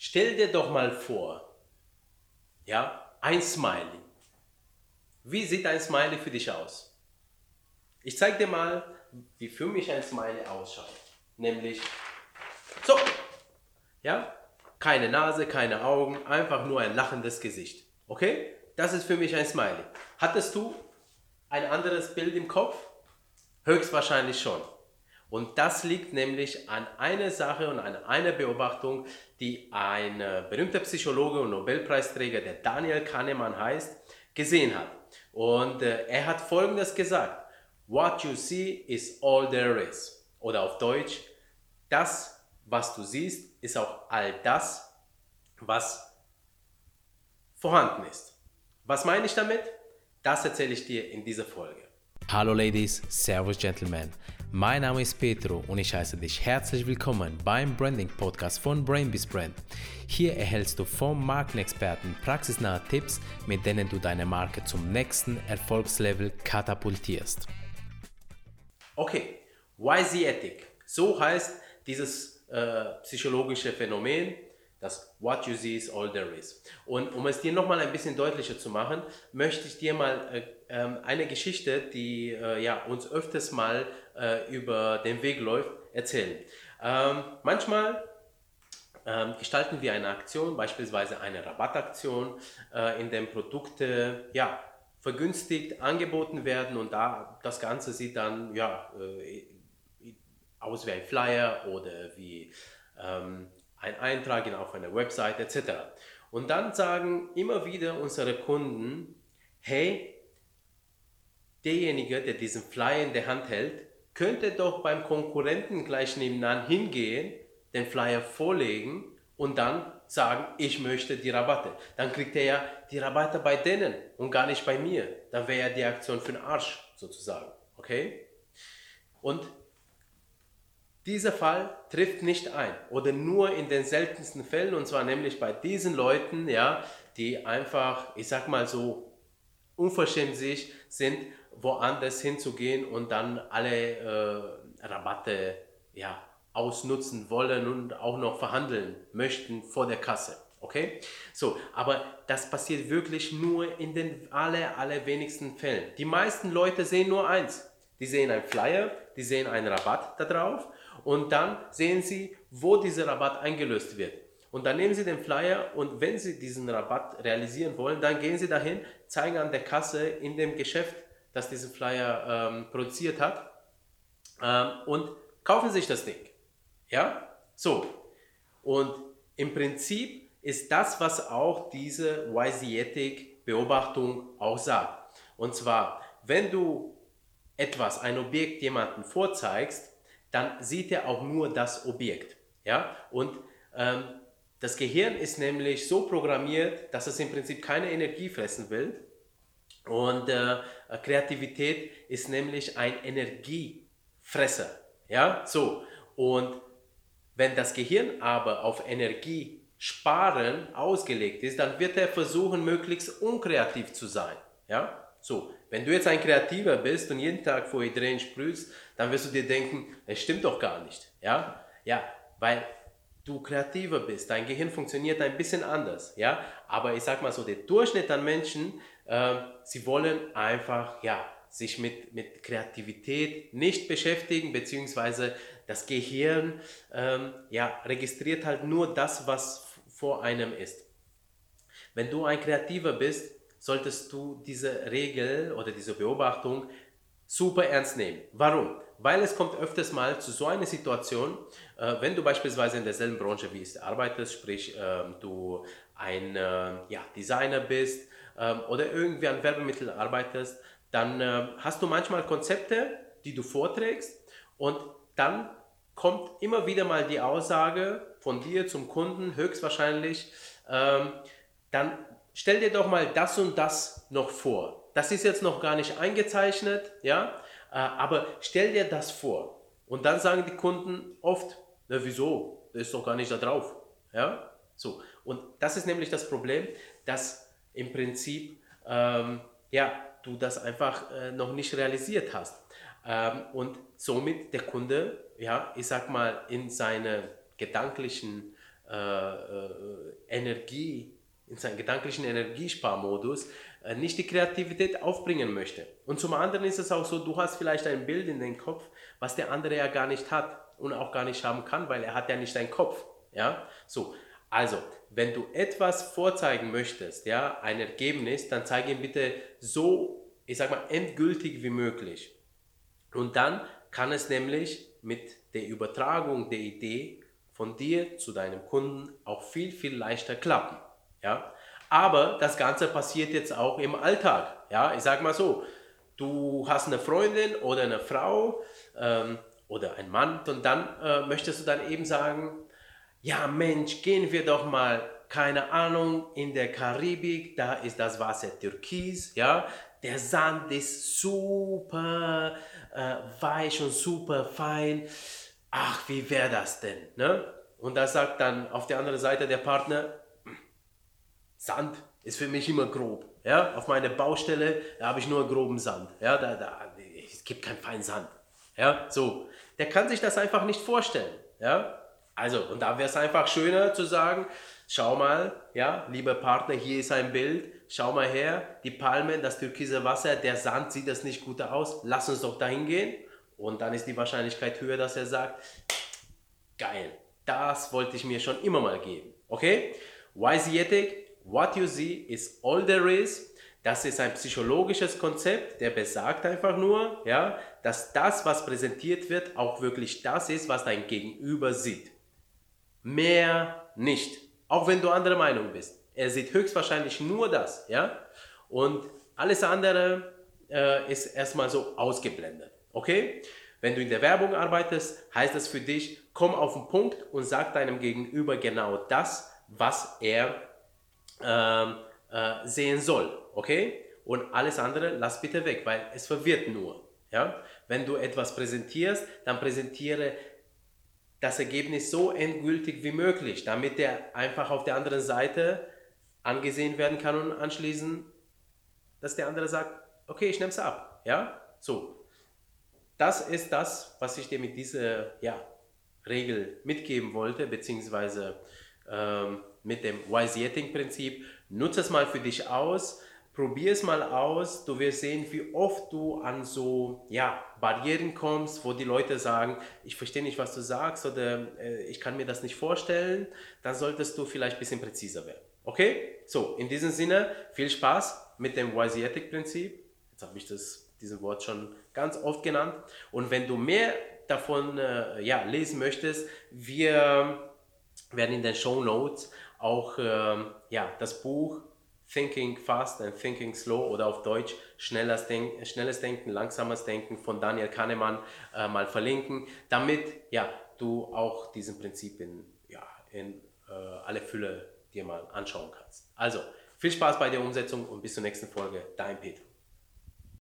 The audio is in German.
Stell dir doch mal vor, ja, ein Smiley. Wie sieht ein Smiley für dich aus? Ich zeige dir mal, wie für mich ein Smiley ausschaut. Nämlich so. Ja? Keine Nase, keine Augen, einfach nur ein lachendes Gesicht. Okay? Das ist für mich ein Smiley. Hattest du ein anderes Bild im Kopf? Höchstwahrscheinlich schon. Und das liegt nämlich an einer Sache und an einer Beobachtung, die ein berühmter Psychologe und Nobelpreisträger, der Daniel Kahnemann heißt, gesehen hat. Und äh, er hat Folgendes gesagt. What you see is all there is. Oder auf Deutsch, das, was du siehst, ist auch all das, was vorhanden ist. Was meine ich damit? Das erzähle ich dir in dieser Folge. Hallo Ladies, Servus Gentlemen. Mein Name ist Petro und ich heiße dich herzlich willkommen beim Branding Podcast von Brainbees Brand. Hier erhältst du vom Markenexperten praxisnahe Tipps, mit denen du deine Marke zum nächsten Erfolgslevel katapultierst. Okay, YZ-Ethik. So heißt dieses äh, psychologische Phänomen, das What you see is all there is. Und um es dir nochmal ein bisschen deutlicher zu machen, möchte ich dir mal äh, äh, eine Geschichte, die äh, ja, uns öfters mal äh, über den Weg läuft, erzählen. Ähm, manchmal ähm, gestalten wir eine Aktion, beispielsweise eine Rabattaktion, äh, in dem Produkte ja, vergünstigt angeboten werden und da das Ganze sieht dann ja, aus wie ein Flyer oder wie ähm, ein Eintrag auf einer Website etc. Und dann sagen immer wieder unsere Kunden, hey, derjenige, der diesen Flyer in der Hand hält, könnte doch beim Konkurrenten gleich nebenan hingehen, den Flyer vorlegen und dann sagen, ich möchte die Rabatte. Dann kriegt er ja die Rabatte bei denen und gar nicht bei mir. Dann wäre ja die Aktion für den Arsch sozusagen. Okay? Und dieser Fall trifft nicht ein oder nur in den seltensten Fällen und zwar nämlich bei diesen Leuten, ja, die einfach, ich sag mal so, unverschämt sich sind, woanders hinzugehen und dann alle äh, Rabatte ja, ausnutzen wollen und auch noch verhandeln möchten vor der Kasse. Okay? So, aber das passiert wirklich nur in den aller, allerwenigsten Fällen. Die meisten Leute sehen nur eins. Die sehen einen Flyer, die sehen einen Rabatt da drauf und dann sehen Sie, wo dieser Rabatt eingelöst wird. Und dann nehmen Sie den Flyer und wenn Sie diesen Rabatt realisieren wollen, dann gehen Sie dahin, zeigen an der Kasse in dem Geschäft, das diesen Flyer ähm, produziert hat ähm, und kaufen sich das Ding. Ja? So. Und im Prinzip ist das, was auch diese YZ-Ethik Beobachtung auch sagt. Und zwar, wenn du etwas, ein Objekt jemandem vorzeigst, dann sieht er auch nur das Objekt. Ja? Und ähm, das Gehirn ist nämlich so programmiert, dass es im Prinzip keine Energie fressen will. Und äh, Kreativität ist nämlich ein Energiefresser. Ja, so. Und wenn das Gehirn aber auf Energie sparen ausgelegt ist, dann wird er versuchen, möglichst unkreativ zu sein. Ja, so. Wenn du jetzt ein Kreativer bist und jeden Tag vor Ideen sprühst, dann wirst du dir denken, es stimmt doch gar nicht. Ja, ja, weil du kreativer bist, dein Gehirn funktioniert ein bisschen anders. Ja, aber ich sag mal so, der Durchschnitt an Menschen, äh, sie wollen einfach, ja, sich mit, mit Kreativität nicht beschäftigen, beziehungsweise das Gehirn ähm, ja, registriert halt nur das, was vor einem ist. Wenn du ein Kreativer bist, solltest du diese Regel oder diese Beobachtung super ernst nehmen. Warum? Weil es kommt öfters mal zu so einer Situation, äh, wenn du beispielsweise in derselben Branche wie ich arbeitest, sprich äh, du ein äh, ja, Designer bist ähm, oder irgendwie an Werbemitteln arbeitest, dann äh, hast du manchmal Konzepte, die du vorträgst und dann kommt immer wieder mal die Aussage von dir zum Kunden, höchstwahrscheinlich, ähm, dann stell dir doch mal das und das noch vor. Das ist jetzt noch gar nicht eingezeichnet, ja, äh, aber stell dir das vor. Und dann sagen die Kunden oft, na wieso, das ist doch gar nicht da drauf, ja, so. Und das ist nämlich das Problem, dass im Prinzip, ähm, ja, du das einfach äh, noch nicht realisiert hast. Ähm, und somit der Kunde, ja, ich sag mal, in seine gedanklichen äh, äh, Energie, in seinem gedanklichen Energiesparmodus, äh, nicht die Kreativität aufbringen möchte. Und zum anderen ist es auch so, du hast vielleicht ein Bild in den Kopf, was der andere ja gar nicht hat und auch gar nicht haben kann, weil er hat ja nicht deinen Kopf. Ja, so. Also, wenn du etwas vorzeigen möchtest, ja, ein Ergebnis, dann zeige ihn bitte so, ich sag mal, endgültig wie möglich. Und dann kann es nämlich mit der Übertragung der Idee von dir zu deinem Kunden auch viel, viel leichter klappen. Ja? Aber das Ganze passiert jetzt auch im Alltag. Ja? Ich sage mal so, du hast eine Freundin oder eine Frau ähm, oder ein Mann und dann äh, möchtest du dann eben sagen, ja Mensch, gehen wir doch mal, keine Ahnung, in der Karibik, da ist das Wasser türkis, ja, der Sand ist super äh, weich und super fein ach, wie wäre das denn? Ne? Und da sagt dann auf der anderen Seite der Partner, Sand ist für mich immer grob. Ja? Auf meiner Baustelle habe ich nur groben Sand. Ja? Da, da, es gibt keinen feinen Sand. Ja? So. Der kann sich das einfach nicht vorstellen. Ja? Also, und da wäre es einfach schöner zu sagen, schau mal, ja, lieber Partner, hier ist ein Bild, schau mal her, die Palmen, das türkise Wasser, der Sand sieht das nicht gut aus, lass uns doch dahin gehen und dann ist die Wahrscheinlichkeit höher, dass er sagt, geil, das wollte ich mir schon immer mal geben. Okay? Wysiatic, what you see is all there is. Das ist ein psychologisches Konzept, der besagt einfach nur, ja, dass das, was präsentiert wird, auch wirklich das ist, was dein Gegenüber sieht. Mehr nicht. Auch wenn du anderer Meinung bist. Er sieht höchstwahrscheinlich nur das, ja. Und alles andere äh, ist erstmal so ausgeblendet. Okay? Wenn du in der Werbung arbeitest, heißt das für dich, komm auf den Punkt und sag deinem Gegenüber genau das, was er ähm, äh, sehen soll. Okay? Und alles andere lass bitte weg, weil es verwirrt nur. Ja? Wenn du etwas präsentierst, dann präsentiere das Ergebnis so endgültig wie möglich, damit der einfach auf der anderen Seite angesehen werden kann und anschließend, dass der andere sagt, okay, ich nehme es ab. Ja? So, das ist das, was ich dir mit dieser ja, Regel mitgeben wollte, beziehungsweise ähm, mit dem Wise-Yetting-Prinzip. Nutze es mal für dich aus, probier es mal aus. Du wirst sehen, wie oft du an so ja, Barrieren kommst, wo die Leute sagen, ich verstehe nicht, was du sagst oder äh, ich kann mir das nicht vorstellen. Dann solltest du vielleicht ein bisschen präziser werden. Okay? So, in diesem Sinne, viel Spaß mit dem Wise-Yetting-Prinzip. Jetzt habe ich das diesen Wort schon ganz oft genannt. Und wenn du mehr davon äh, ja, lesen möchtest, wir werden in den Show Notes auch äh, ja, das Buch Thinking Fast and Thinking Slow oder auf Deutsch Schnelles, Denk Schnelles Denken, Langsames Denken von Daniel Kahnemann äh, mal verlinken, damit ja, du auch diesen Prinzipien ja, in äh, alle Fülle dir mal anschauen kannst. Also, viel Spaß bei der Umsetzung und bis zur nächsten Folge. Dein Peter.